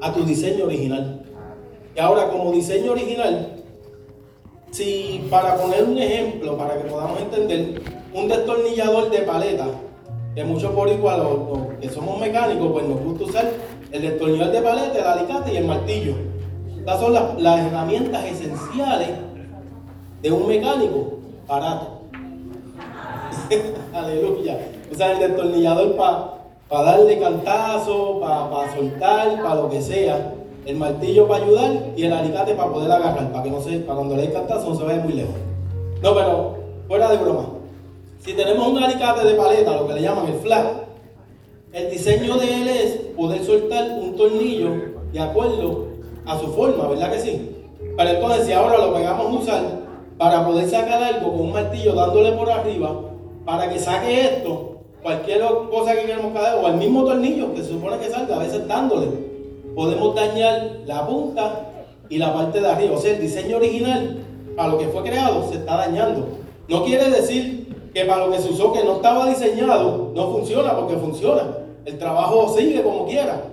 a tu diseño original. Y ahora como diseño original, si para poner un ejemplo, para que podamos entender, un destornillador de paleta, que muchos por igual, los, que somos mecánicos, pues nos gusta usar el destornillador de paleta, el alicate y el martillo. Estas son las, herramientas esenciales de un mecánico barato. Aleluya. Usar el destornillador para darle cantazo, para soltar, para lo que sea. El martillo para ayudar y el alicate para poder agarrar, para que no se, para cuando le dé cantazo no se vaya muy lejos. No, pero fuera de broma. Si tenemos un alicate de paleta, lo que le llaman el flat, el diseño de él es poder soltar un tornillo de acuerdo a su forma, ¿verdad que sí? Pero entonces si ahora lo pegamos a usar para poder sacar algo con un martillo dándole por arriba, para que saque esto, cualquier cosa que queremos caer, o el mismo tornillo que se supone que salga, a veces dándole, podemos dañar la punta y la parte de arriba. O sea, el diseño original, para lo que fue creado, se está dañando. No quiere decir que para lo que se usó que no estaba diseñado, no funciona, porque funciona. El trabajo sigue como quiera,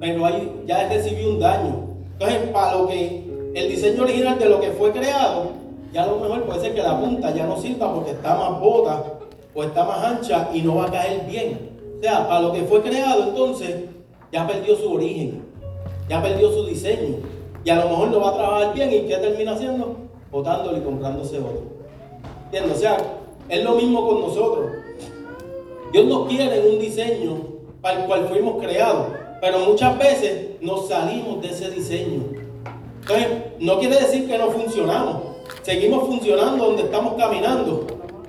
pero ahí ya recibió un daño. Entonces, para lo que el diseño original de lo que fue creado, ya a lo mejor puede ser que la punta ya no sirva porque está más bota o está más ancha y no va a caer bien. O sea, para lo que fue creado entonces ya perdió su origen, ya perdió su diseño y a lo mejor no va a trabajar bien y ¿qué termina haciendo? Botándolo y comprándose otro. ¿Entiendes? O sea, es lo mismo con nosotros. Dios nos quiere en un diseño para el cual fuimos creados, pero muchas veces nos salimos de ese diseño. Entonces, no quiere decir que no funcionamos. Seguimos funcionando donde estamos caminando,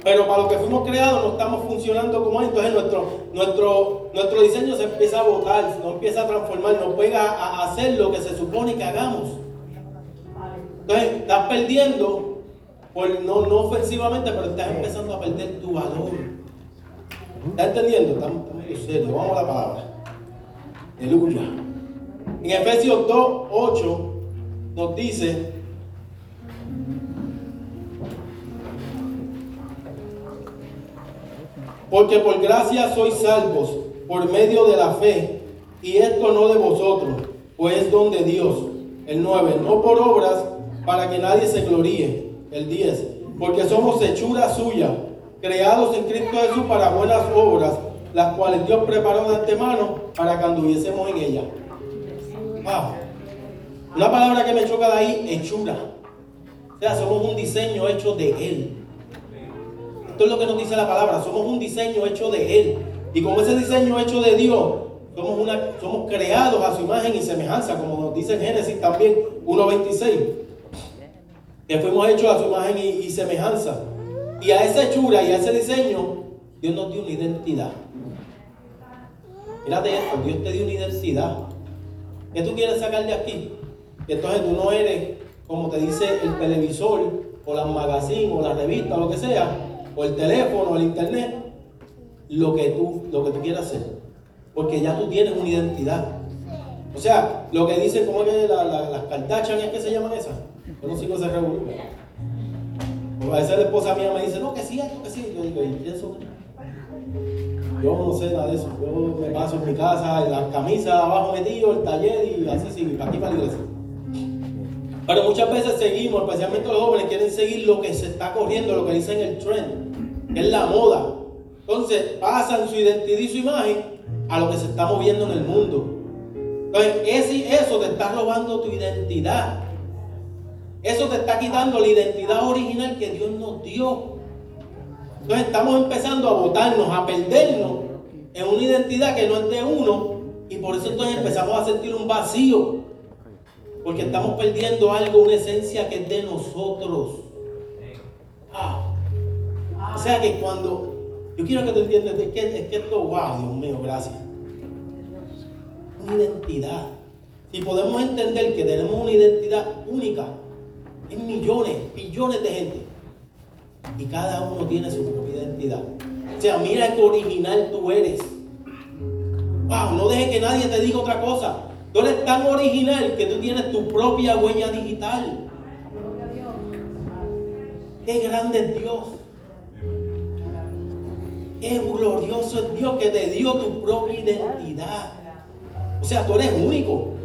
pero para lo que fuimos creados no estamos funcionando como es. Entonces nuestro, nuestro, nuestro diseño se empieza a botar, no empieza a transformar, no pega a hacer lo que se supone que hagamos. Entonces estás perdiendo, por, no, no ofensivamente, pero estás empezando a perder tu valor. ¿Estás entendiendo? Estamos, serios. Vamos a la palabra. Aleluya. En Efesios 2, 8 nos dice, Porque por gracia sois salvos por medio de la fe, y esto no de vosotros, pues es don de Dios. El 9, no por obras para que nadie se gloríe. El 10, porque somos hechura suya, creados en Cristo Jesús para buenas obras, las cuales Dios preparó de antemano para que anduviésemos en ellas. Una palabra que me choca de ahí, hechura. O sea, somos un diseño hecho de Él. Esto es lo que nos dice la palabra. Somos un diseño hecho de Él. Y como ese diseño hecho de Dios, somos, una, somos creados a su imagen y semejanza, como nos dice en Génesis también 1.26. Que fuimos hechos a su imagen y, semejanza. Y a esa hechura y a ese diseño, Dios nos dio una identidad. Mírate esto, Dios te dio una identidad. ¿Qué tú quieres sacar de aquí? Entonces tú no eres, como te dice el televisor, o la magazine, o la revista, o lo que sea, o el teléfono, el internet, lo que tú, lo que tú quieras hacer. Porque ya tú tienes una identidad. O sea, lo que dicen, ¿cómo es que las cartachas es que se llaman esas? Yo no sé cómo se reúnen. a veces la esposa mía me dice, no, que sí, esto, que sí. Yo digo, ¿y eso? Yo no sé nada de eso. Yo me paso en mi casa, en la camisa abajo metido, el taller y así, sí, para aquí para la iglesia. Pero muchas veces seguimos, especialmente los jóvenes, quieren seguir lo que se está corriendo, lo que dicen el trend es la moda. Entonces pasan su identidad y su imagen a lo que se está moviendo en el mundo. Entonces eso te está robando tu identidad. Eso te está quitando la identidad original que Dios nos dio. Entonces estamos empezando a botarnos, a perdernos en una identidad que no es de uno y por eso entonces empezamos a sentir un vacío. Porque estamos perdiendo algo, una esencia que es de nosotros. Ah. O sea que cuando, yo quiero que tú entiendas, es que, es que esto, wow, Dios mío, gracias. Una identidad. Si podemos entender que tenemos una identidad única, en millones, billones de gente. Y cada uno tiene su propia identidad. O sea, mira qué original tú eres. Wow, no dejes que nadie te diga otra cosa. Tú eres tan original que tú tienes tu propia huella digital. Qué grande es Dios. Qué glorioso es Dios que te dio tu propia identidad. O sea, tú eres único.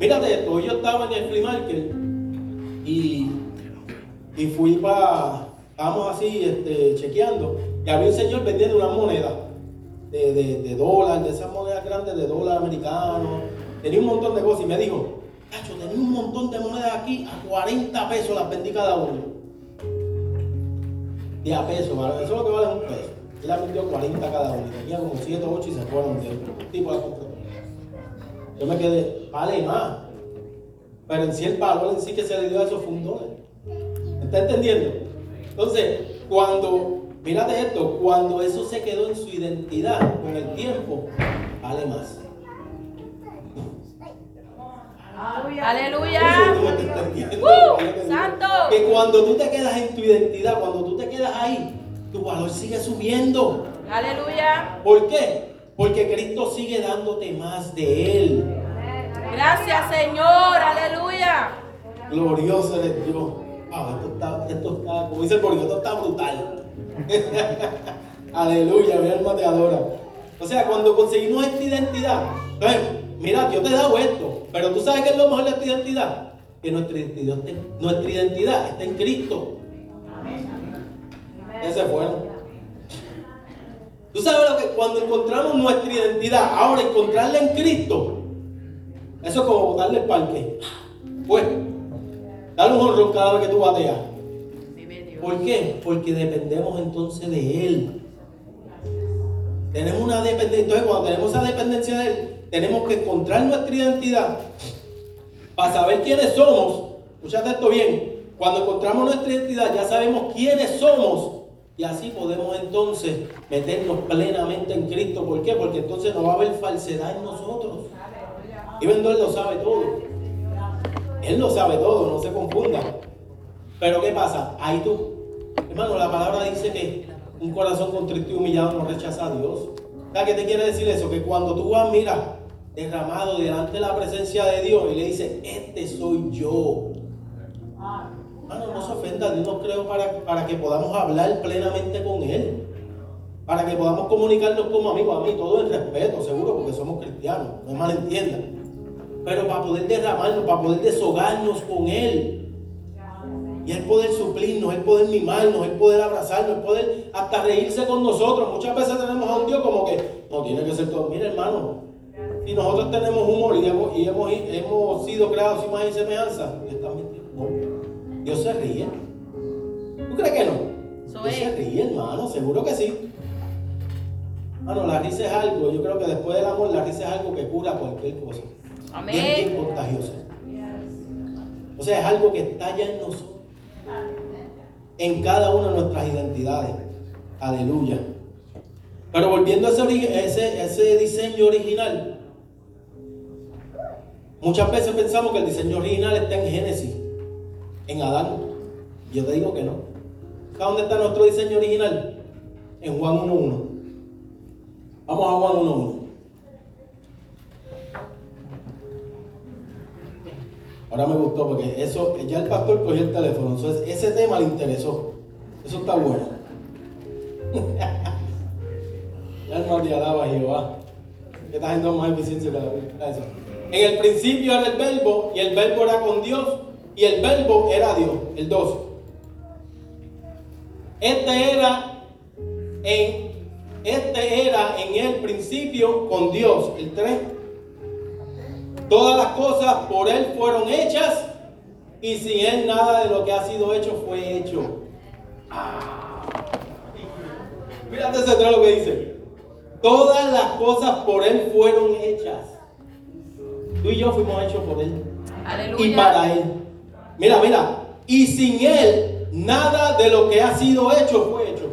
Mírate esto, yo estaba en el flea market y, y fui para, estábamos así este, chequeando, y había un señor vendiendo una moneda de, de, de dólar, de esas monedas grandes de dólar americano, tenía un montón de cosas y me dijo, Cacho, tenía un montón de monedas aquí, a 40 pesos las vendí cada uno. Y a peso, eso es lo que vale un peso. Él la vendió 40 cada uno, tenía como 7 o 8 y se fueron. El tipo la compró. Yo me quedé, vale más. Pero en sí el valor en sí que se le dio a esos fue un dólar. ¿Está entendiendo? Entonces, cuando, mírate esto, cuando eso se quedó en su identidad con el tiempo, vale más. Aleluya. Uh, santo. Que cuando tú te quedas en tu identidad, cuando tú te quedas ahí, tu valor sigue subiendo. Aleluya. ¿Por qué? Porque Cristo sigue dándote más de Él. Gracias, Señor. Aleluya. Glorioso eres Dios. Ah, esto está, esto está, como dice el esto está brutal. Aleluya, mi alma te adora. O sea, cuando conseguimos esta identidad, mira, yo te he dado esto, pero tú sabes que es lo mejor de esta identidad, que nuestra identidad, nuestra identidad está en Cristo. Ese fue. Tú sabes lo que cuando encontramos nuestra identidad, ahora encontrarla en Cristo, eso es como botarle el parque. Pues, dale un honrón cada vez que tú bateas. ¿Por qué? Porque dependemos entonces de Él. Tenemos una dependencia. Entonces, cuando tenemos esa dependencia de Él, tenemos que encontrar nuestra identidad para saber quiénes somos. Escuchate esto bien. Cuando encontramos nuestra identidad, ya sabemos quiénes somos. Y así podemos entonces meternos plenamente en Cristo. ¿Por qué? Porque entonces no va a haber falsedad en nosotros. Y Él lo sabe todo. Él lo sabe todo, no se confunda. Pero ¿qué pasa? Ahí tú, hermano, la palabra dice que un corazón contrito y humillado no rechaza a Dios. ¿Qué te quiere decir eso? Que cuando tú vas, mira, derramado delante de la presencia de Dios y le dices, este soy yo. Hermano, no se ofenda, Dios nos creó para, para que podamos hablar plenamente con Él. Para que podamos comunicarnos como amigos, a mí, todo en respeto, seguro, porque somos cristianos, no malentiendan. Pero para poder derramarnos, para poder deshogarnos con Él. Y el poder suplirnos, el poder mimarnos, el poder abrazarnos, el poder hasta reírse con nosotros. Muchas veces tenemos a un Dios como que no tiene que ser todo. Mira, hermano, si nosotros tenemos humor y hemos, y hemos, hemos sido creados sin más y semejanza, Dios también no. Dios se ríe. ¿Tú crees que no? Dios se ríe, hermano, seguro que sí. Hermano, la risa es algo, yo creo que después del amor, la risa es algo que cura cualquier cosa. Amén. Es bien contagiosa. O sea, es algo que está ya en nosotros en cada una de nuestras identidades. Aleluya. Pero volviendo a ese, diseño original, muchas veces pensamos que el diseño original está en Génesis, en Adán. Yo te digo que no. ¿Sabes dónde está nuestro diseño original? En Juan 1.1. Vamos a Juan 1.1. Ahora me gustó porque eso, ya el pastor cogió el teléfono, entonces ese tema le interesó. Eso está bueno. ya el te alaba Jehová. Que está haciendo más eficiencia. En el principio era el verbo y el verbo era con Dios y el verbo era Dios, el 2. Este era en este era en el principio con Dios, el 3. Todas las cosas por Él fueron hechas y sin Él nada de lo que ha sido hecho fue hecho. Ah. Fíjate ese lo que dice. Todas las cosas por Él fueron hechas. Tú y yo fuimos hechos por Él. Aleluya. Y para Él. Mira, mira. Y sin Él nada de lo que ha sido hecho fue hecho.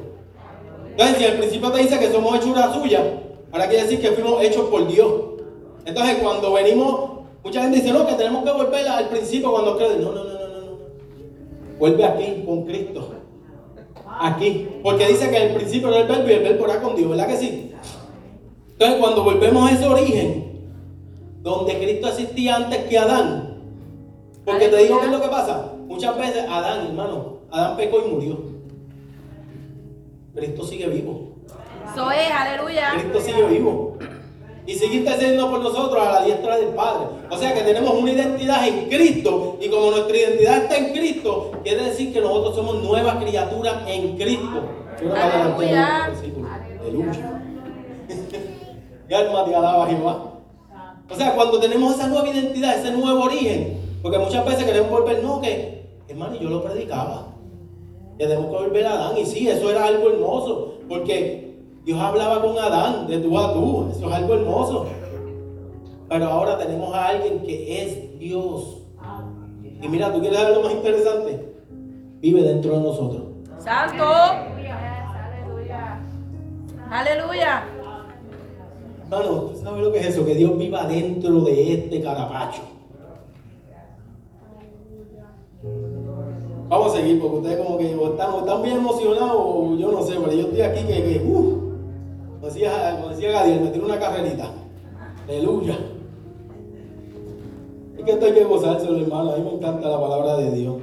Entonces, si al principio te dice que somos hechura suya, ahora quiere decir que fuimos hechos por Dios. Entonces, cuando venimos, mucha gente dice, no, que tenemos que volver al principio cuando creen. No, no, no, no, no. Vuelve aquí con Cristo. Aquí. Porque dice que el principio era el verbo y el verbo era con Dios, ¿verdad que sí? Entonces, cuando volvemos a ese origen, donde Cristo existía antes que Adán, porque te digo qué es lo que pasa. Muchas veces Adán, hermano, Adán pecó y murió. Cristo sigue vivo. Eso es, aleluya. Cristo sigue vivo. Y sigue intercediendo por nosotros a la diestra del Padre. O sea que tenemos una identidad en Cristo y como nuestra identidad está en Cristo, quiere decir que nosotros somos nuevas criaturas en Cristo. Aleluya. Aleluya. Y alma te alaba Jehová. O sea, cuando tenemos esa nueva identidad, ese nuevo origen, porque muchas veces queremos volver, no, que, hermano, yo lo predicaba. Que debemos volver a Adán. Y sí, eso era algo hermoso, porque Dios hablaba con Adán de tú a tú. Eso es algo hermoso. Pero ahora tenemos a alguien que es Dios. Y mira, ¿tú quieres lo más interesante? Vive dentro de nosotros. Santo. Aleluya. Hermano, ¿tú sabes lo que es eso? Que Dios viva dentro de este carapacho. Vamos a seguir porque ustedes como que están, están bien emocionados yo no sé, pero yo estoy aquí que, que uh, como decía, como decía Gadiel, me tiro una carrerita. Aleluya. Es que esto hay que gozárselo, hermano. A mí me encanta la palabra de Dios.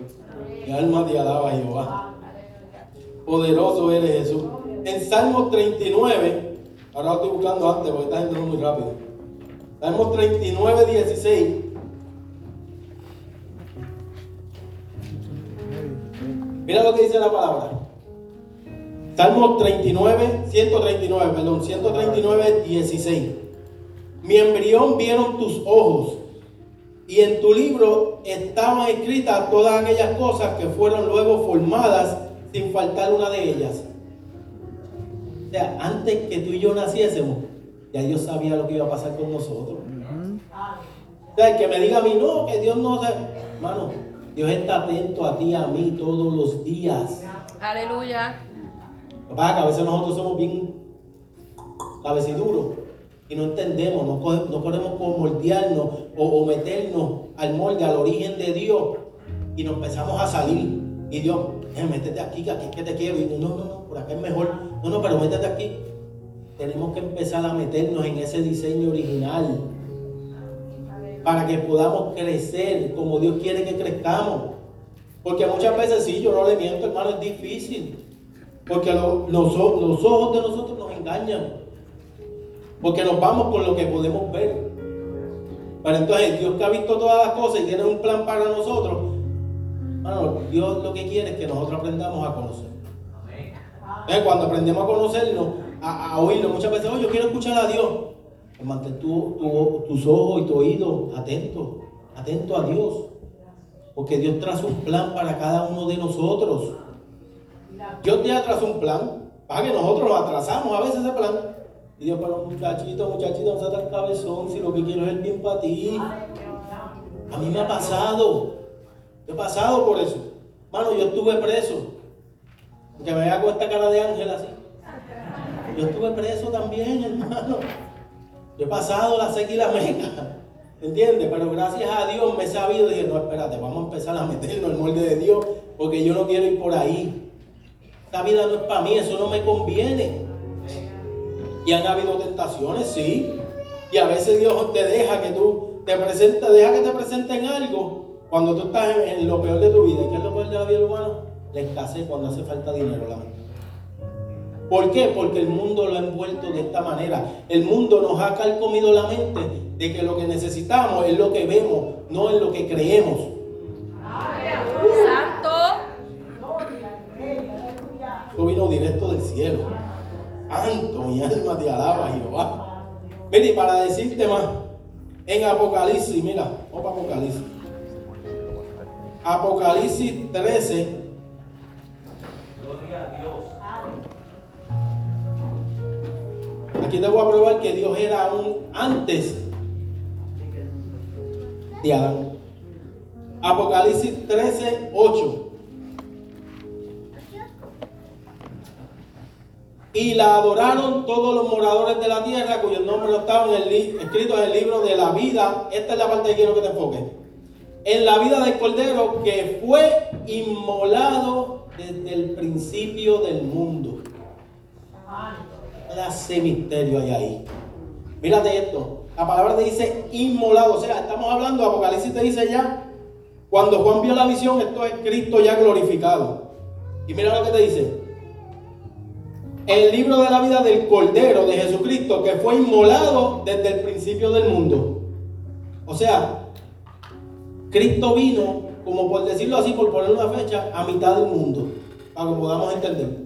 Mi alma te alaba, Jehová. Poderoso eres Jesús. En Salmo 39, ahora lo estoy buscando antes porque está entrando muy rápido. Salmo 39, 16. Mira lo que dice la palabra. Salmo 39, 139, perdón, 139, 16. Mi embrión vieron tus ojos y en tu libro estaban escritas todas aquellas cosas que fueron luego formadas sin faltar una de ellas. O sea, antes que tú y yo naciésemos, ya Dios sabía lo que iba a pasar con nosotros. O sea, el que me diga a mí, no, que Dios no se... Hermano, Dios está atento a ti, a mí, todos los días. Aleluya. Papá, que a veces nosotros somos bien cabeciduros y no entendemos, no, no como moldearnos o, o meternos al molde, al origen de Dios y nos empezamos a salir. Y Dios, eh, métete aquí, que aquí es que te quiero. Y no, no, no, por acá es mejor. No, no, pero métete aquí. Tenemos que empezar a meternos en ese diseño original para que podamos crecer como Dios quiere que crezcamos. Porque muchas veces sí, yo no le miento, hermano, es difícil. Porque lo- los, ojos de nosotros nos engañan. Porque nos vamos con lo que podemos ver. Pero entonces Dios que ha visto todas las cosas y tiene un plan para nosotros, Dios lo que quiere es que nosotros aprendamos a conocer. Entonces, cuando aprendemos a conocernos, a, a oírlo, muchas veces, oh, yo quiero escuchar a Dios. Pues mantén tu- tu- tus ojos y tu oído atentos, atento a Dios. Porque Dios traza un plan para cada uno de nosotros. Dios te trazó un plan, para que nosotros lo atrasamos a veces ese plan. Y Dios, pero muchachito, muchachito, no seas tan cabezón, si lo que quiero es el bien para ti. A mí me ha pasado. Yo he pasado por eso. Mano, yo estuve preso. Que me con esta cara de ángel así. Yo estuve preso también, hermano. Yo he pasado la seca y la meca. ¿Entiendes? Pero gracias a Dios me he sabido. Dije, no, espérate, vamos a empezar a meternos en el molde de Dios. Porque yo no quiero ir por ahí. Esta vida no es para mí, eso no me conviene. Y han habido tentaciones, sí. Y a veces Dios te deja que tú te presentes, deja que te presenten algo cuando tú estás en, en lo peor de tu vida. ¿Y qué es lo peor de la vida humana? La escasez cuando hace falta dinero, la ¿Por qué? Porque el mundo lo ha envuelto de esta manera. El mundo nos ha calcomido la mente de que lo que necesitamos es lo que vemos, no es lo que creemos. Vino directo del cielo. Santo, mi alma te alaba, Jehová. Mira, y para decirte más, en Apocalipsis, mira, para Apocalipsis. Apocalipsis 13. Aquí te voy a probar que Dios era aún antes de Adán. Apocalipsis 13, 8. Y la adoraron todos los moradores de la tierra cuyos nombres no estaban en el en el libro de la vida. Esta es la parte que quiero que te enfoques. En la vida del Cordero que fue inmolado desde el principio del mundo. Clase misterio hay ahí. Mírate esto. La palabra te dice inmolado. O sea, estamos hablando, Apocalipsis te dice ya. Cuando Juan vio la visión, esto es Cristo ya glorificado. Y mira lo que te dice. El libro de la vida del Cordero de Jesucristo que fue inmolado desde el principio del mundo. O sea, Cristo vino, como por decirlo así, por poner una fecha, a mitad del mundo, para que podamos entender.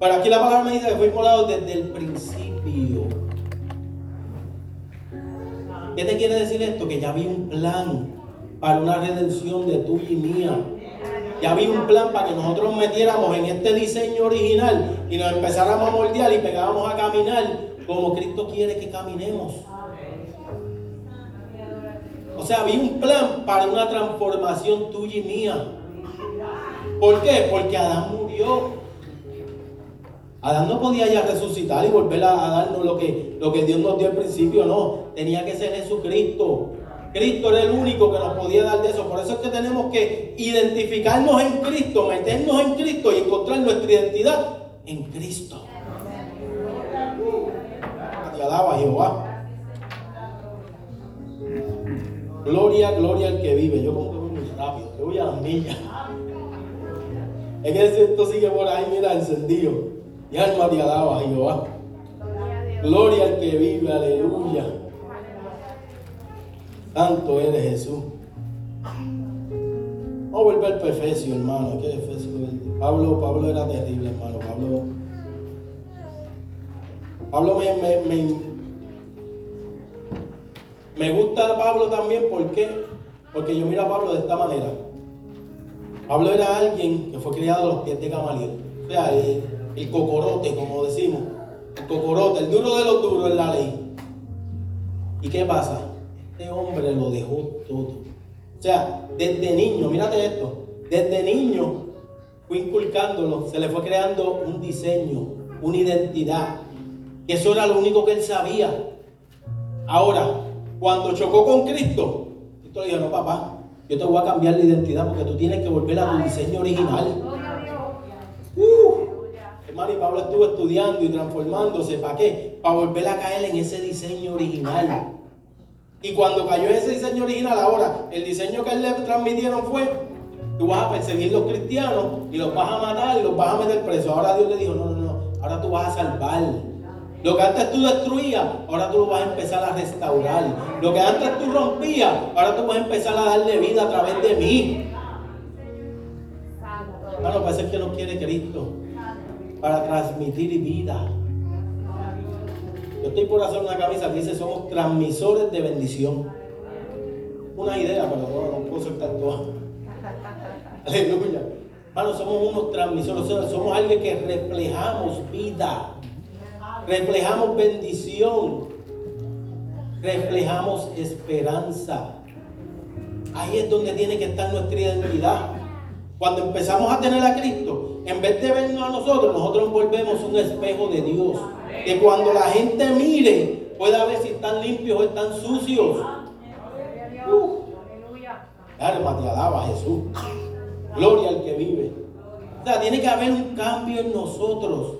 Pero aquí la palabra me dice que fue inmolado desde el principio. ¿Qué te quiere decir esto? Que ya había un plan para una redención de tuya y mía. Ya había un plan para que nosotros nos metiéramos en este diseño original y nos empezáramos a moldear y pegábamos a caminar como Cristo quiere que caminemos. O sea, había un plan para una transformación tuya y mía. ¿Por qué? Porque Adán murió. Adán no podía ya resucitar y volver a, darnos lo que, lo que Dios nos dio al principio, no. Tenía que ser Jesucristo. Cristo era el único que nos podía dar de eso. Por eso es que tenemos que identificarnos en Cristo, meternos en Cristo y encontrar nuestra identidad en Cristo. Te alaba Jehová. Gloria, gloria al que vive. Yo como que voy muy rápido, yo voy a las millas. Es que esto sigue por ahí, mira, encendido. Y alma te alaba, Jehová. Gloria al que vive, aleluya. Santo eres Jesús. Vamos a volver al Efesio, hermano. ¿Qué? Pablo, Pablo era terrible, hermano. Pablo, Pablo me, me, me, me gusta Pablo también, ¿por qué? Porque yo miro a Pablo de esta manera. Pablo era alguien que fue criado a los pies de Gamaliel. O sea, el, el cocorote, como decimos. El cocorote, el duro de los duros en la ley. ¿Y qué pasa? Este hombre lo dejó todo. O sea, desde niño, mírate esto, desde niño fue inculcándolo, se le fue creando un diseño, una identidad. Y eso era lo único que él sabía. Ahora, cuando chocó con Cristo, Cristo le dijo, no papá, yo te voy a cambiar la identidad porque tú tienes que volver a tu diseño original. Uh, hermano, y Pablo estuvo estudiando y transformándose. ¿Para qué? Para volver a caer en ese diseño original. Y cuando cayó ese diseño original, ahora, el diseño que él le transmitieron fue, tú vas a perseguir los cristianos y los vas a matar y los vas a meter presos. Ahora Dios le dijo, no, no, no, ahora tú vas a salvar. Lo que antes tú destruías, ahora tú lo vas a empezar a restaurar. Lo que antes tú rompías, ahora tú vas a empezar a darle vida a través de mí. Hermano, parece que no quiere Cristo para transmitir vida. Yo estoy por hacer una camisa que dice somos transmisores de bendición. Una idea, pero no, no puedo todo. Aleluya. Hermano, somos unos transmisores, somos alguien que reflejamos vida, reflejamos bendición, reflejamos esperanza. Ahí es donde tiene que estar nuestra identidad. Cuando empezamos a tener a Cristo, en vez de vernos a nosotros, nosotros volvemos un espejo de Dios. Que cuando la gente mire, pueda ver si están limpios o están sucios. Uh. Alma te alaba Jesús. Gloria al que vive. O sea, tiene que haber un cambio en nosotros,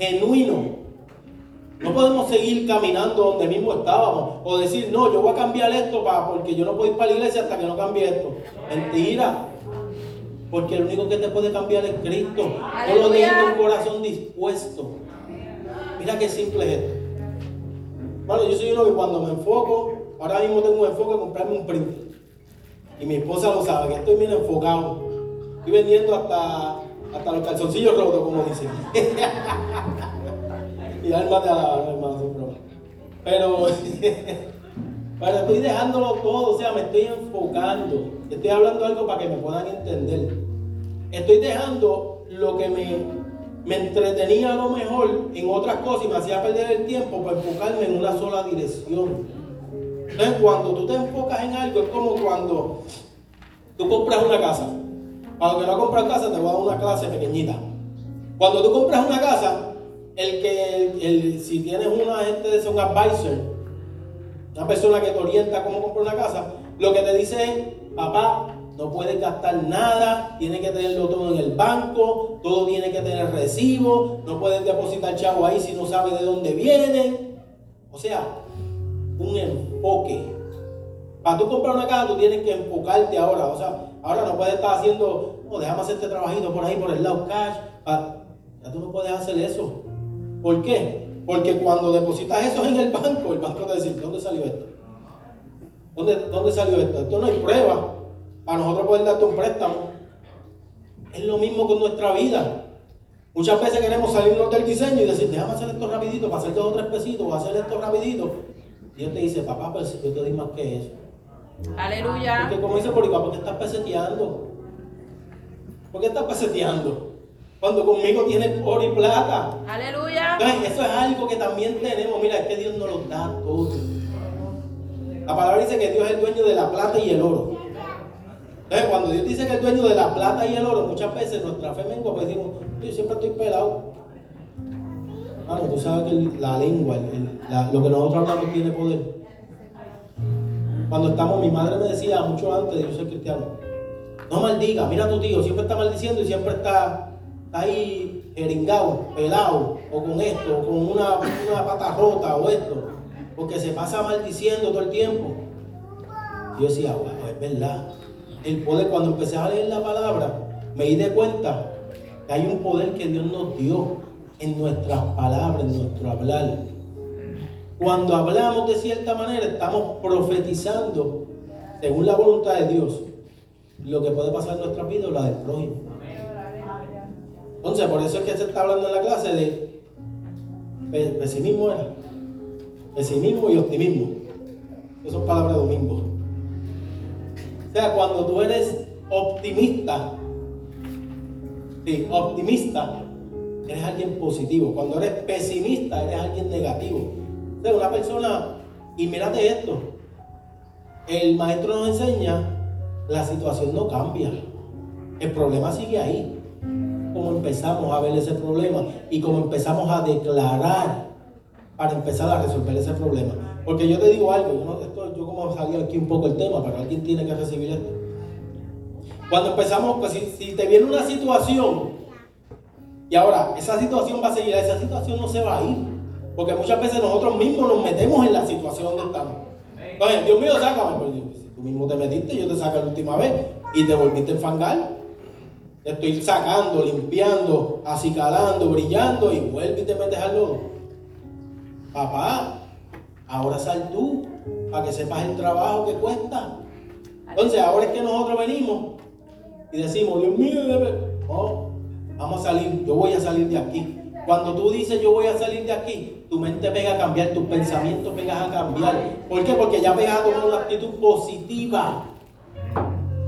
genuino. No podemos seguir caminando donde mismo estábamos o decir, no, yo voy a cambiar esto para, porque yo no puedo ir para la iglesia hasta que no cambie esto. Mentira. Porque el único que te puede cambiar es Cristo. Solo teniendo un corazón dispuesto. Mira qué simple es esto. Bueno, yo soy uno que cuando me enfoco, ahora mismo tengo un enfoque de comprarme un print. Y mi esposa lo sabe, que estoy bien enfocado. Estoy vendiendo hasta, hasta los calzoncillos rotos, como dicen. y alma te alaba, hermano. Pero, pero estoy dejándolo todo, o sea, me estoy enfocando. Estoy hablando algo para que me puedan entender. Estoy dejando lo que me, me entretenía a lo mejor en otras cosas y me hacía perder el tiempo para enfocarme en una sola dirección. Entonces, cuando tú te enfocas en algo, es como cuando tú compras una casa. Para los que no compran casa, te voy a dar una clase pequeñita. Cuando tú compras una casa, el que, el, si tienes una gente de un advisor, una persona que te orienta cómo comprar una casa, lo que te dice es, papá, no puedes gastar nada, tienes que tenerlo todo en el banco, todo tiene que tener recibo, no puedes depositar chavo ahí si no sabes de dónde viene. O sea, un enfoque. Para tú comprar una casa, tú tienes que enfocarte ahora. O sea, ahora no puedes estar haciendo, no, déjame hacer este trabajito por ahí, por el lado cash. Ya tú no puedes hacer eso. ¿Por qué? Porque cuando depositas eso en el banco, el banco te dice, ¿dónde salió esto? ¿Dónde, ¿Dónde salió esto? Esto no hay prueba para nosotros poder darte un préstamo. Es lo mismo con nuestra vida. Muchas veces queremos salirnos del diseño y decir, déjame hacer esto rapidito, para hacer dos o tres pesitos, o hacer esto rapidito. Dios te dice, papá, pero si yo te doy más que eso. Aleluya. Porque como dice Boricua, ¿por qué estás peseteando? ¿Por qué estás peseteando? Cuando conmigo tienes oro y plata. Aleluya. Entonces, eso es algo que también tenemos. Mira, es que Dios nos lo da todo. La palabra dice que Dios es el dueño de la plata y el oro. Entonces, cuando Dios dice que es el dueño de la plata y el oro, muchas veces nuestra fe mengua, pues decimos, yo siempre estoy pelado. Mano, tú sabes que la lengua, el- la- lo que nosotros hablamos tiene poder. Cuando estamos, mi madre me decía mucho antes de yo ser cristiano, no maldiga, mira a tu tío, siempre está maldiciendo y siempre está ahí jeringado, pelado, o con esto, o con una, una pata rota, o esto, porque se pasa maldiciendo todo el tiempo. Yo decía, wow, es verdad. El poder, cuando empecé a leer la palabra, me di de cuenta que hay un poder que Dios nos dio en nuestras palabras, en nuestro hablar. Cuando hablamos de cierta manera, estamos profetizando, según la voluntad de Dios, lo que puede pasar en nuestra vida o la del prójimo. Entonces, por eso es que se está hablando en la clase de pe- pesimismo, era. Pesimismo y optimismo. Esas son palabras de domingo. O sea, cuando tú eres optimista, sí, optimista, eres alguien positivo. Cuando eres pesimista, eres alguien negativo. O sea, una persona, y mírate esto, el maestro nos enseña, la situación no cambia. El problema sigue ahí. Como empezamos a ver ese problema y como empezamos a declarar para empezar a resolver ese problema. Porque yo te digo algo, yo, como salí aquí un poco el tema, pero alguien tiene que recibir esto. Cuando empezamos, pues si, te viene una situación y ahora esa situación va a seguir, esa situación no se va a ir. Porque muchas veces nosotros mismos nos metemos en la situación donde estamos. Entonces, Dios mío, sácame. Pues, si tú mismo te metiste, yo te saqué la última vez y te volviste a enfangar. Te estoy sacando, limpiando, acicalando, brillando y vuelve y te metes al lodo. Papá, ahora sal tú para que sepas el trabajo que cuesta. Entonces, ahora es que nosotros venimos y decimos, Dios mío, no, vamos a salir, yo voy a salir de aquí. Cuando tú dices yo voy a salir de aquí, tu mente pega a cambiar, tus pensamientos pegas a cambiar. ¿Por qué? Porque ya pegas a tomar una actitud positiva.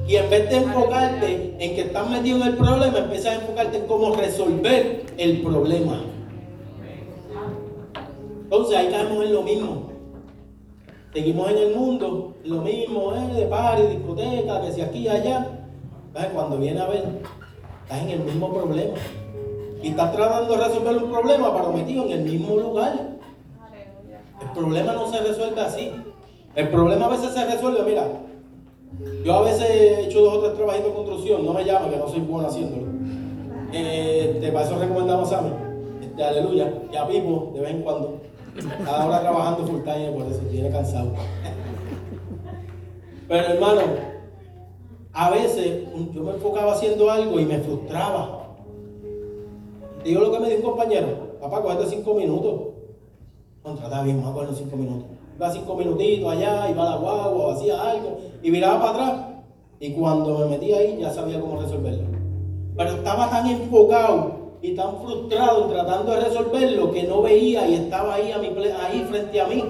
Y en vez de enfocarte en que estás metido en el problema, empiezas a enfocarte en cómo resolver el problema. Entonces ahí caemos en lo mismo. Seguimos en el mundo, lo mismo, eh, de party, discoteca, que si aquí y allá. Entonces, cuando viene a ver, estás en el mismo problema. Y estás tratando de resolver un problema, pero metido en el mismo lugar. El problema no se resuelve así. El problema a veces se resuelve, mira, yo a veces he hecho dos o tres trabajitos de construcción, no me llamen, que no soy bueno haciéndolo. Eh, Este, para recomendamos a mí, este, aleluya, y a Pipo de vez en cuando. Cada hora trabajando full time, por eso viene cansado. Pero hermano, a veces yo me enfocaba haciendo algo y me frustraba. Te digo lo que me dijo un compañero, papá, cogete cinco minutos. Contrataba bien, más los cinco minutos. Iba cinco minutitos allá, iba a la guagua, o hacía algo, y miraba para atrás. Y cuando me metí ahí, ya sabía cómo resolverlo. Pero estaba tan enfocado y tan frustrado tratando de resolverlo que no veía y estaba ahí, frente a mí.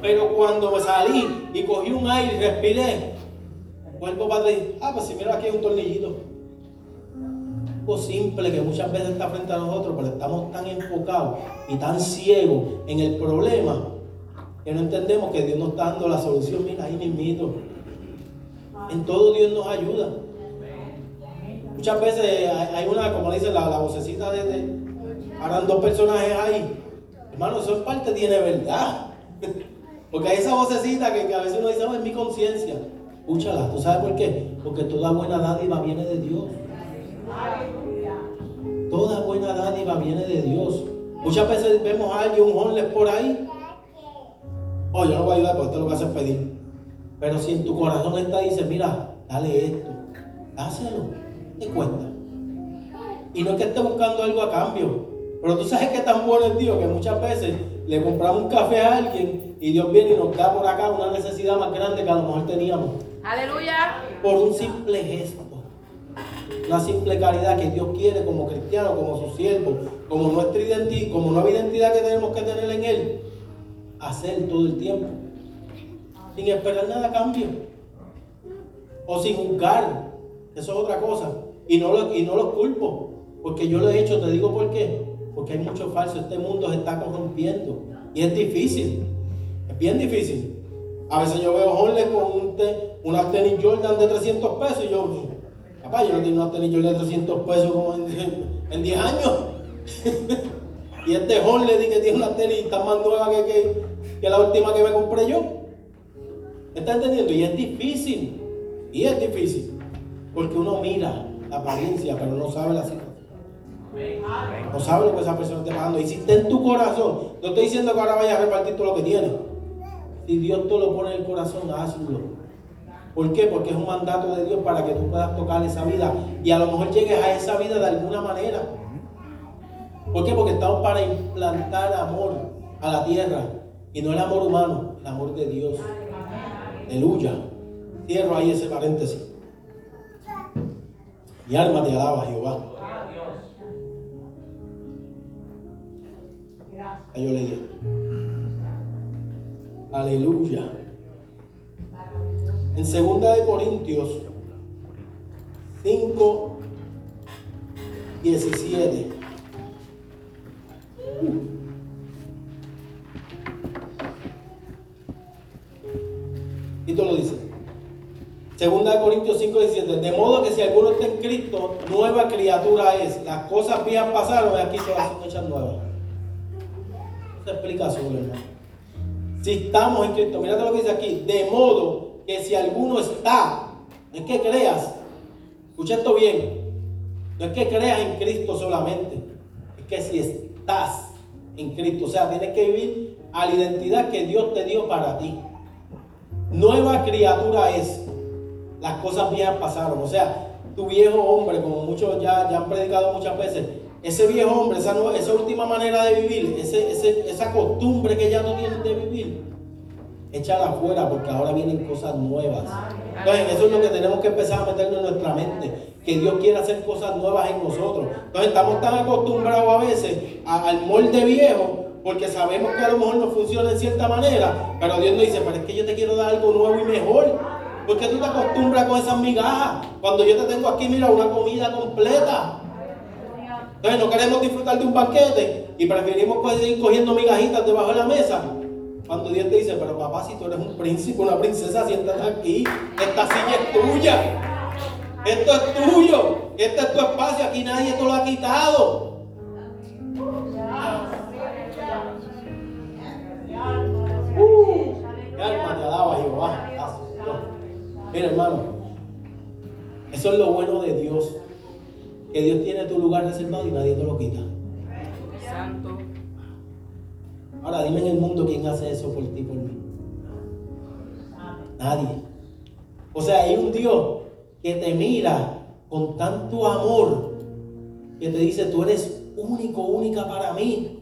Pero cuando me salí y cogí un aire y respiré, vuelvo para atrás ah, pues si mira aquí hay un tornillito. Algo simple que muchas veces está frente a nosotros, pero estamos tan enfocados y tan ciegos en el problema que no entendemos que Dios nos está dando la solución. Mira, ahí mismito. En todo Dios nos ayuda. Muchas veces hay una, como dice la, la vocecita de, de harán dos personajes ahí. Hermano, eso en parte tiene verdad. Porque hay esa vocecita que, que a veces uno dice, "Oh, es mi conciencia. Escúchala, ¿tú sabes por qué? Porque toda buena dádiva viene de Dios. Toda buena dádiva viene de Dios. Muchas veces vemos a alguien, un homeless por ahí. Oh, yo no voy a ayudar porque esto lo que hace es pedir. Pero si en tu corazón está y dice, mira, dale esto, dáselo, te cuesta. Y no es que esté buscando algo a cambio, Pero tú sabes que tan bueno es Dios que muchas veces le compramos un café a alguien y Dios viene y nos da por acá una necesidad más grande que a lo mejor teníamos. Aleluya. Por un simple gesto. Una simple caridad que Dios quiere como cristiano, como su siervo, como nuestra identidad, como nueva identidad que tenemos que tener en Él. Hacer todo el tiempo. Sin esperar nada cambio. O sin juzgar. Eso es otra cosa. Y no, lo, y no los culpo. Porque yo lo he hecho, te digo por qué. Porque hay mucho falso. Este mundo se está corrompiendo. Y es difícil. Es bien difícil. A veces yo veo homeless con un unas tenis Jordan de 300 pesos y yo, papá, yo no tengo unas tenis Jordan de 300 pesos como en, 10 años. y este homeless que tiene unas tenis tan más nuevas que, que, la última que me compré yo. ¿Me está entendiendo? Y es difícil. Y es difícil. Porque uno mira la apariencia, pero no sabe la situación. No sabe lo que esa persona está pagando. Y si está en tu corazón, no estoy diciendo que ahora vayas a repartir todo lo que tienes. Si Dios te lo pone en el corazón, hazlo. ¿Por qué? Porque es un mandato de Dios para que tú puedas tocar esa vida y a lo mejor llegues a esa vida de alguna manera. ¿Por qué? Porque estamos para implantar amor a la tierra y no el amor humano, el amor de Dios. Aleluya. Cierro ahí ese paréntesis. Mi alma te alaba, Jehová. Ahí yo leí. Aleluya. En segunda de Corintios 5, 17. Y lo dice. Segunda de Corintios 5, 17. De modo que si alguno está en Cristo, nueva criatura es. Las cosas viejas pasaron y aquí todas son hechas nuevas. Se explica hermano. Si estamos en Cristo, mira lo que dice aquí. De modo que si alguno está, no es que creas, escucha esto bien, no es que creas en Cristo solamente, es que si estás en Cristo, o sea, tienes que vivir a la identidad que Dios te dio para ti. Nueva criatura es, las cosas viejas pasaron, o sea, tu viejo hombre, como muchos ya, ya han predicado muchas veces, ese viejo hombre, esa, esa última manera de vivir, esa costumbre que ya no tienes de vivir, échala afuera porque ahora vienen cosas nuevas. Entonces, eso es lo que tenemos que empezar a meternos en nuestra mente, que Dios quiere hacer cosas nuevas en nosotros. Entonces, estamos tan acostumbrados a veces al molde viejo porque sabemos que a lo mejor no funciona en cierta manera, pero Dios nos dice, pero es que yo te quiero dar algo nuevo y mejor. Porque tú te acostumbras con esas migajas. Cuando yo te tengo aquí, mira, una comida completa. Entonces no queremos disfrutar de un banquete y preferimos pues, ir cogiendo migajitas debajo de la mesa. Cuando Dios te dice, pero papá, si tú eres un príncipe, una princesa, siéntate aquí. Esta silla es tuya. Esto es tuyo. Este es tu espacio. Aquí nadie te lo ha quitado. Mira, hermano. Eso es lo bueno de Dios. Que Dios tiene tu lugar reservado y nadie te lo quita. Santo. Ahora dime en el mundo quién hace eso por ti, por mí. Nadie. O sea, hay un Dios que te mira con tanto amor que te dice, tú eres único, única para mí.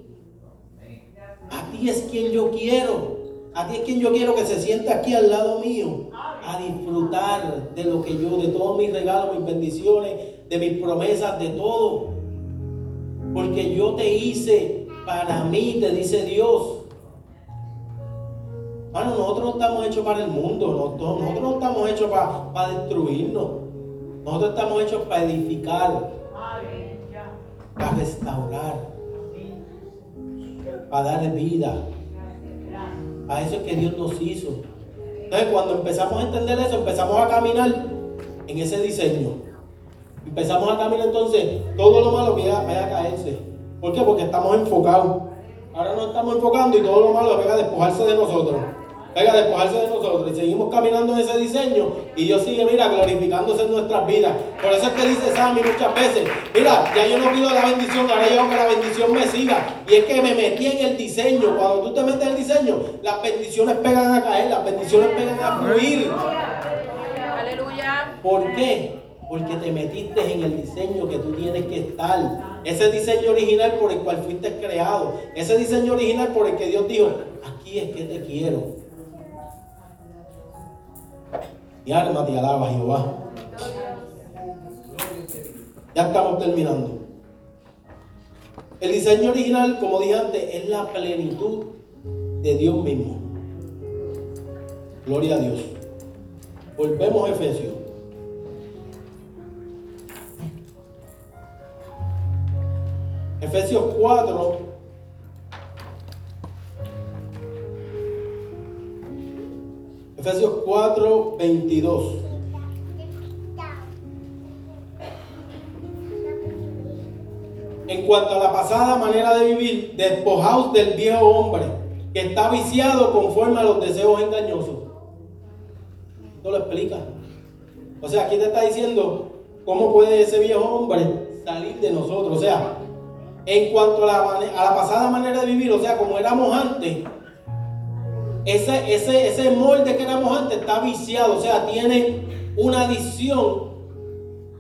A ti es quien yo quiero. A ti es quien yo quiero que se sienta aquí al lado mío a disfrutar de lo que yo, de todos mis regalos, mis bendiciones, de mis promesas, de todo. Porque yo te hice para mí, te dice Dios. Bueno, nosotros no estamos hechos para el mundo, nosotros, no estamos hechos para, para destruirnos. Nosotros estamos hechos para edificar, para restaurar, para darle vida. A eso es que Dios nos hizo. Entonces, cuando empezamos a entender eso, empezamos a caminar en ese diseño. Empezamos a caminar entonces, todo lo malo vaya, vaya a caerse. ¿Por qué? Porque estamos enfocados. Ahora nos estamos enfocando y todo lo malo venga a despojarse de nosotros. Venga despojarse de nosotros. Y seguimos caminando en ese diseño. Y Dios sigue, mira, glorificándose en nuestras vidas. Por eso es que dice Sammy muchas veces, mira, ya yo no pido la bendición, ahora yo que la bendición me siga. Y es que me metí en el diseño. Cuando tú te metes en el diseño, las bendiciones pegan a caer, las bendiciones pegan a fluir. Aleluya. ¿Por qué? Porque te metiste en el diseño que tú tienes que estar. Ese diseño original por el cual fuiste creado. Ese diseño original por el que Dios dijo, aquí es que te quiero. Y alma te alaba, Jehová. Ya estamos terminando. El diseño original, como dije antes, es la plenitud de Dios mismo. Gloria a Dios. Volvemos a Efesios. Efesios 4. Efesios 4, 22. En cuanto a la pasada manera de vivir, despojaos del viejo hombre que está viciado conforme a los deseos engañosos. Esto lo explica. O sea, aquí te está diciendo cómo puede ese viejo hombre salir de nosotros. O sea, en cuanto a la, a la pasada manera de vivir, o sea, como éramos antes, ese, ese, ese molde que éramos antes está viciado, o sea, tiene una adicción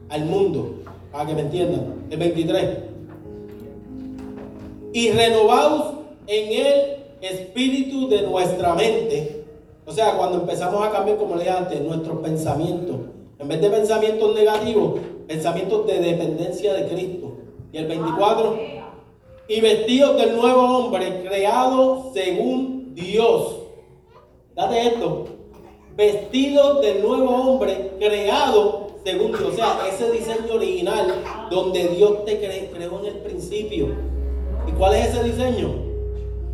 al mundo, para que me entiendan. El 23. Y renovados en el espíritu de nuestra mente. O sea, cuando empezamos a cambiar, como le dije antes, nuestros pensamientos. En vez de pensamientos negativos, pensamientos de dependencia de Cristo. Y el 24, y vestidos del nuevo hombre, creado según Dios. Date esto. Vestidos del nuevo hombre, creado según Dios. O sea, ese diseño original donde Dios te creó en el principio. ¿Y cuál es ese diseño?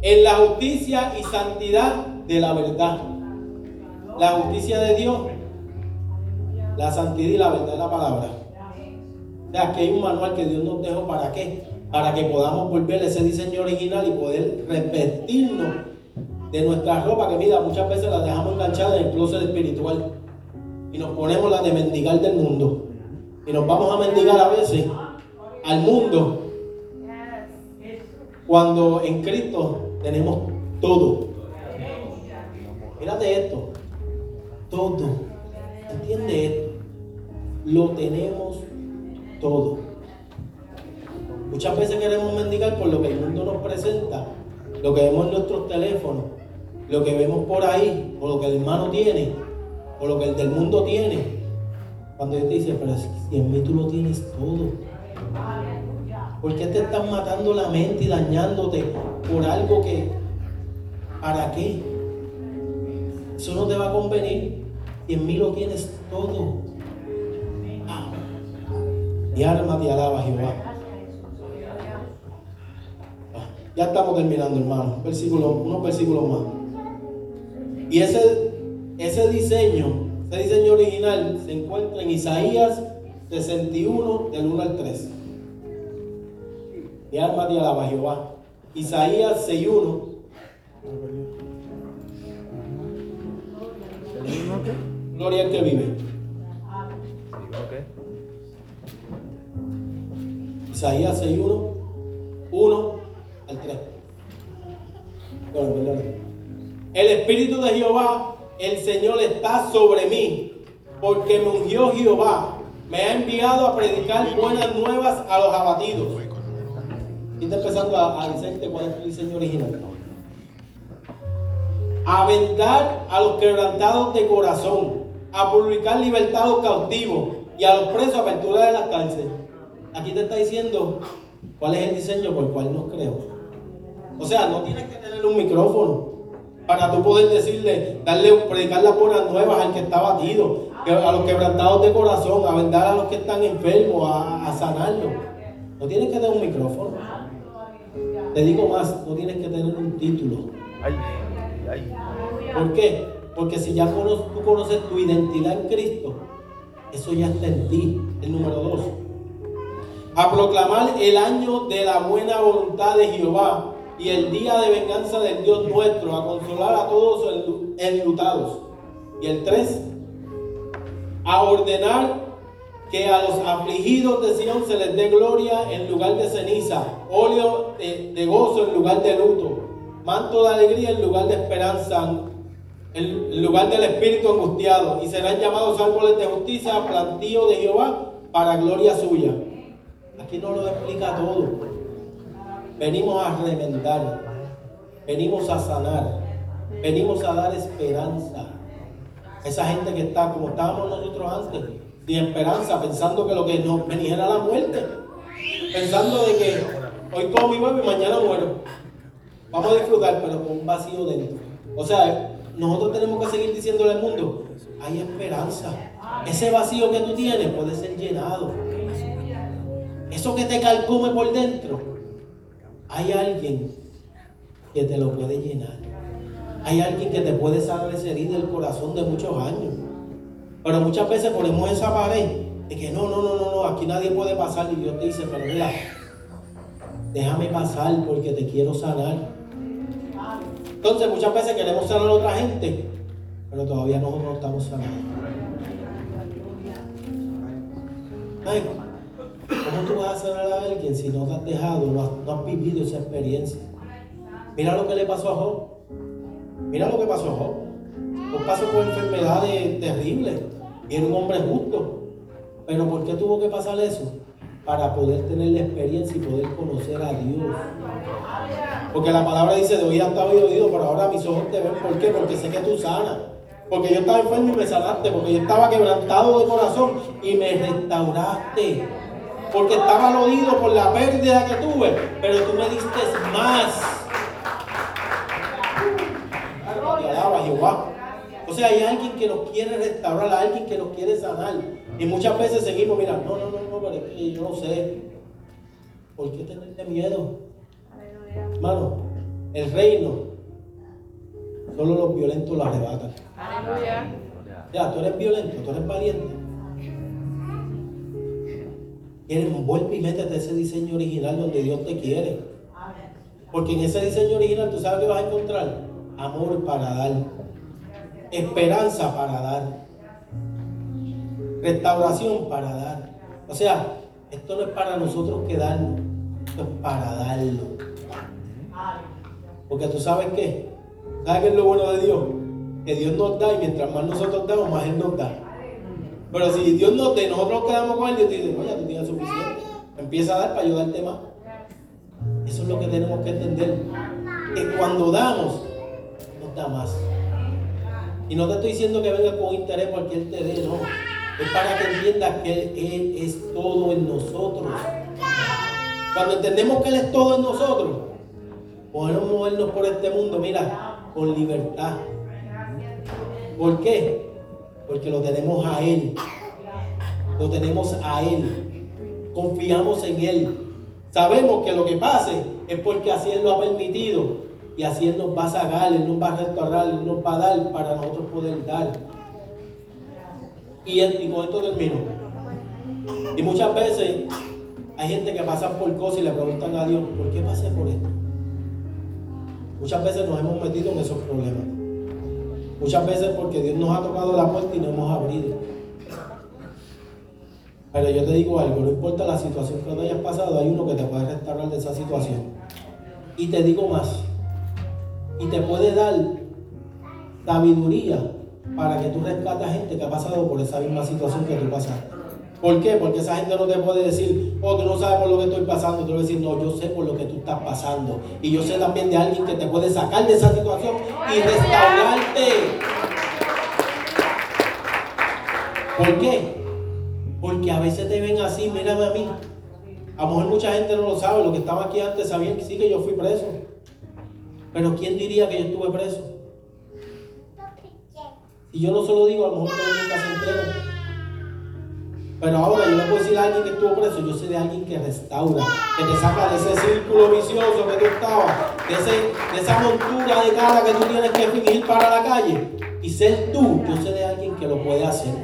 En la justicia y santidad de la verdad. La justicia de Dios, la santidad y la verdad de la palabra. O sea, que hay un manual que Dios nos dejó para qué? Para que podamos volver a ese diseño original y poder repetirnos de nuestra ropa que mira, muchas veces la dejamos enganchada en el closet espiritual y nos ponemos la de mendigar del mundo y nos vamos a mendigar a veces al mundo cuando en Cristo tenemos todo. Mírate esto, todo. ¿Entiende esto? Lo tenemos todo. Muchas veces queremos mendigar por lo que el mundo nos presenta, lo que vemos en nuestros teléfonos, lo que vemos por ahí, o lo que el hermano tiene, o lo que el del mundo tiene. Cuando Dios te dice, pero si en mí tú lo tienes todo. ¿Por qué te están matando la mente y dañándote por algo que, ¿para qué? Eso no te va a convenir. Y en mí lo tienes todo. Ah. Mi alma te alaba, Jehová. Ah, ya estamos terminando, hermano. Versículo, unos versículos más. Y ese, ese diseño, ese diseño original se encuentra en Isaías 61, del 1 al 3. Mi alma te alaba, Jehová. Isaías 6.1. Gloria al que vive. Isaías 6.1. 1 al 3. El Espíritu de Jehová, el Señor está sobre mí, porque me ungió Jehová. Me ha enviado a predicar buenas nuevas a los abatidos y está empezando a, a decirte cuál es tu diseño original. A vendar a los quebrantados de corazón, a publicar libertad a los cautivos y a los presos apertura de las cárceles. Aquí te está diciendo cuál es el diseño por el cual nos creó. O sea, no tienes que tener un micrófono para tú poder decirle, darle, predicar las buenas nuevas al que está batido, a los quebrantados de corazón, a vendar a los que están enfermos, a, a sanarlos. No tienes que tener un micrófono. Te digo más, no tienes que tener un título. ¿Por qué? Porque si ya tú conoces tu identidad en Cristo, eso ya está en ti. El número dos. A proclamar el año de la buena voluntad de Jehová y el día de venganza del Dios nuestro, a consolar a todos los enlutados. Y el tres, a ordenar que a los afligidos de Sion se les dé gloria en lugar de ceniza, óleo de, gozo en lugar de luto, manto de alegría en lugar de esperanza el lugar del espíritu angustiado, y serán llamados árboles de justicia, plantío de Jehová, para gloria suya. Aquí no lo explica todo. Venimos a remendar, venimos a sanar, venimos a dar esperanza. Esa gente que está como estábamos nosotros antes, sin esperanza, pensando que lo que nos venía era la muerte, pensando de que hoy como y bebo y mañana muero. Vamos a disfrutar, pero con un vacío dentro. O sea, nosotros tenemos que seguir diciéndole al mundo, hay esperanza. Ese vacío que tú tienes puede ser llenado. Eso que te calcume por dentro, hay alguien que te lo puede llenar. Hay alguien que te puede sanar del corazón de muchos años. Pero muchas veces ponemos esa pared de que no, no, no, no, no, aquí nadie puede pasar. Y Dios te dice, pero mira, déjame pasar porque te quiero sanar. Entonces muchas veces queremos sanar a otra gente, pero todavía nosotros no estamos sanando. Ay, ¿cómo tú vas a sanar a alguien si no te has dejado, no has, vivido esa experiencia? Mira lo que le pasó a Job. Mira lo que pasó a Job. Job pasó por enfermedades terribles y era un hombre justo. Pero ¿por qué tuvo que pasar eso? Para poder tener la experiencia y poder conocer a Dios. Porque la palabra dice, de oído estaba oído, pero ahora mis ojos te ven. ¿Por qué? Porque sé que tú sanas. Porque yo estaba enfermo y me sanaste. Porque yo estaba quebrantado de corazón y me restauraste. Porque estaba oído por la pérdida que tuve. Pero tú me diste más. Te alaba Jehová. O sea, hay alguien que nos quiere restaurar, hay alguien que nos quiere sanar. Y muchas veces seguimos, mira, no, no, no, no, pero es que yo no sé. ¿Por qué tenerte miedo? Hermano, el reino, solo los violentos lo arrebatan. Aleluya. Ya, tú eres violento, tú eres valiente. Quieres, vuelve y métete ese diseño original donde Dios te quiere. Porque en ese diseño original tú sabes que vas a encontrar amor para dar, esperanza para dar, restauración para dar. O sea, esto no es para nosotros quedarnos, esto es para darlo. Porque tú sabes qué, ¿sabes qué es lo bueno de Dios? Que Dios nos da y mientras más nosotros damos, más Él nos da. Pero si Dios nos y nosotros quedamos con Él, Dios te dice, oye, tú tienes suficiente. Empieza a dar para ayudarte más. Eso es lo que tenemos que entender. Que cuando damos, nos da más. Y no te estoy diciendo que venga con interés porque Él te dé, no. Es para que entiendas que Él es todo en nosotros. Cuando entendemos que Él es todo en nosotros, podemos movernos por este mundo, mira, con libertad. ¿Por qué? Porque lo tenemos a Él. Lo tenemos a Él. Confiamos en Él. Sabemos que lo que pase es porque así Él lo ha permitido. Y así Él nos va a sacar, Él nos va a restaurar, Él nos va a dar para nosotros poder dar. Y, y con esto termino. Y muchas veces hay gente que pasa por cosas y le preguntan a Dios, ¿por qué pasé por esto? Muchas veces nos hemos metido en esos problemas. Muchas veces porque Dios nos ha tocado la puerta y no hemos abrido. Pero yo te digo algo, no importa la situación que no hayas pasado, hay uno que te puede restaurar de esa situación. Y te digo más, y te puede dar sabiduría para que tú rescates a gente que ha pasado por esa misma situación que tú pasaste. ¿Por qué? Porque esa gente no te puede decir, oh, tú no sabes por lo que estoy pasando. Te voy a decir, no, yo sé por lo que tú estás pasando. Y yo sé también de alguien que te puede sacar de esa situación y ¿Por qué? Porque a veces te ven así, mírame a mí. A lo mejor mucha gente no lo sabe, lo que estaba aquí antes sabían que sí que yo fui preso. Pero ¿quién diría que yo estuve preso? Y yo no solo digo, a lo mejor todo nunca se entera. Pero ahora yo le puedo decir a alguien que estuvo preso, yo sé de alguien que restaura, que te saca de ese círculo vicioso que tú estabas, de, esa montura de cara que tú tienes que fingir para la calle. Y ser tú, yo sé de alguien que lo puede hacer.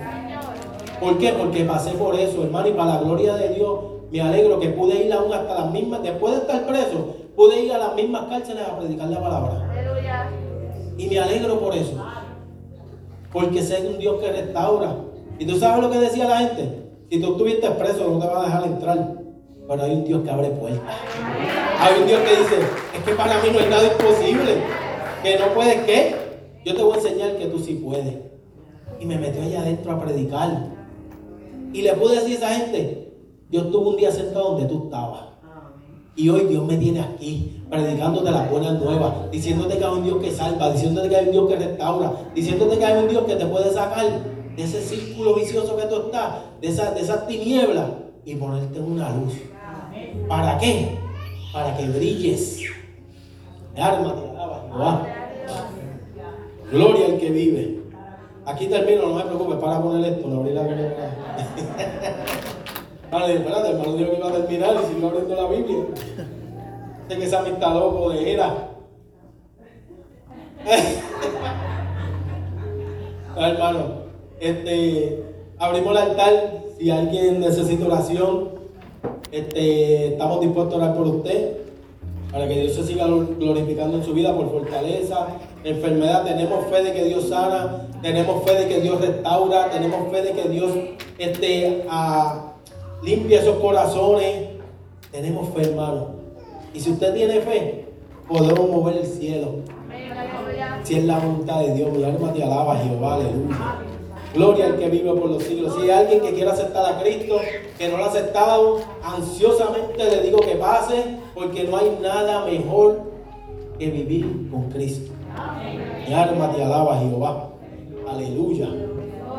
¿Por qué? Porque pasé por eso, hermano, y para la gloria de Dios me alegro que pude ir aún hasta las mismas, después de estar preso, pude ir a las mismas cárceles a predicar la palabra. Y me alegro por eso. Porque sé un Dios que restaura. ¿Y tú sabes lo que decía la gente? Si tú estuviste preso, no te va a dejar entrar. Pero hay un Dios que abre puertas. Hay un Dios que dice, es que para mí no hay nada imposible. Que no puedes qué? yo te voy a enseñar que tú sí puedes. Y me metió allá adentro a predicar. Y le pude decir a esa gente, yo estuve un día sentado donde tú estabas. Y hoy Dios me tiene aquí, predicándote las buenas nuevas, diciéndote que hay un Dios que salva, diciéndote que hay un Dios que restaura, diciéndote que hay un Dios que te puede sacar de ese círculo vicioso que tú estás, de esa, de esas tinieblas y ponerte una luz. ¿Para qué? Para que brilles. Te alaba. Gloria al que vive. Aquí termino, no me preocupes, para poner esto, no abrí la Biblia. Vale, espérate, hermano Dios que iba a terminar y sigo abriendo la Biblia. Sé que esa amistad loco de era. Hermano, este, abrimos el altar. Si alguien necesita oración, este, estamos dispuestos a orar por usted. Para que Dios se siga glorificando en su vida por fortaleza, enfermedad. Tenemos fe de que Dios sana, tenemos fe de que Dios restaura, tenemos fe de que Dios este, a, limpia esos corazones. Tenemos fe, hermano. Y si usted tiene fe, podemos mover el cielo. Si es la voluntad de Dios, mi alma te alaba, Jehová, aleluya. Gloria al que vive por los siglos. Si hay alguien que quiera aceptar a Cristo, que no lo ha aceptado, ansiosamente le digo que pase, porque no hay nada mejor que vivir con Cristo. Mi alma te alaba, Jehová. Aleluya.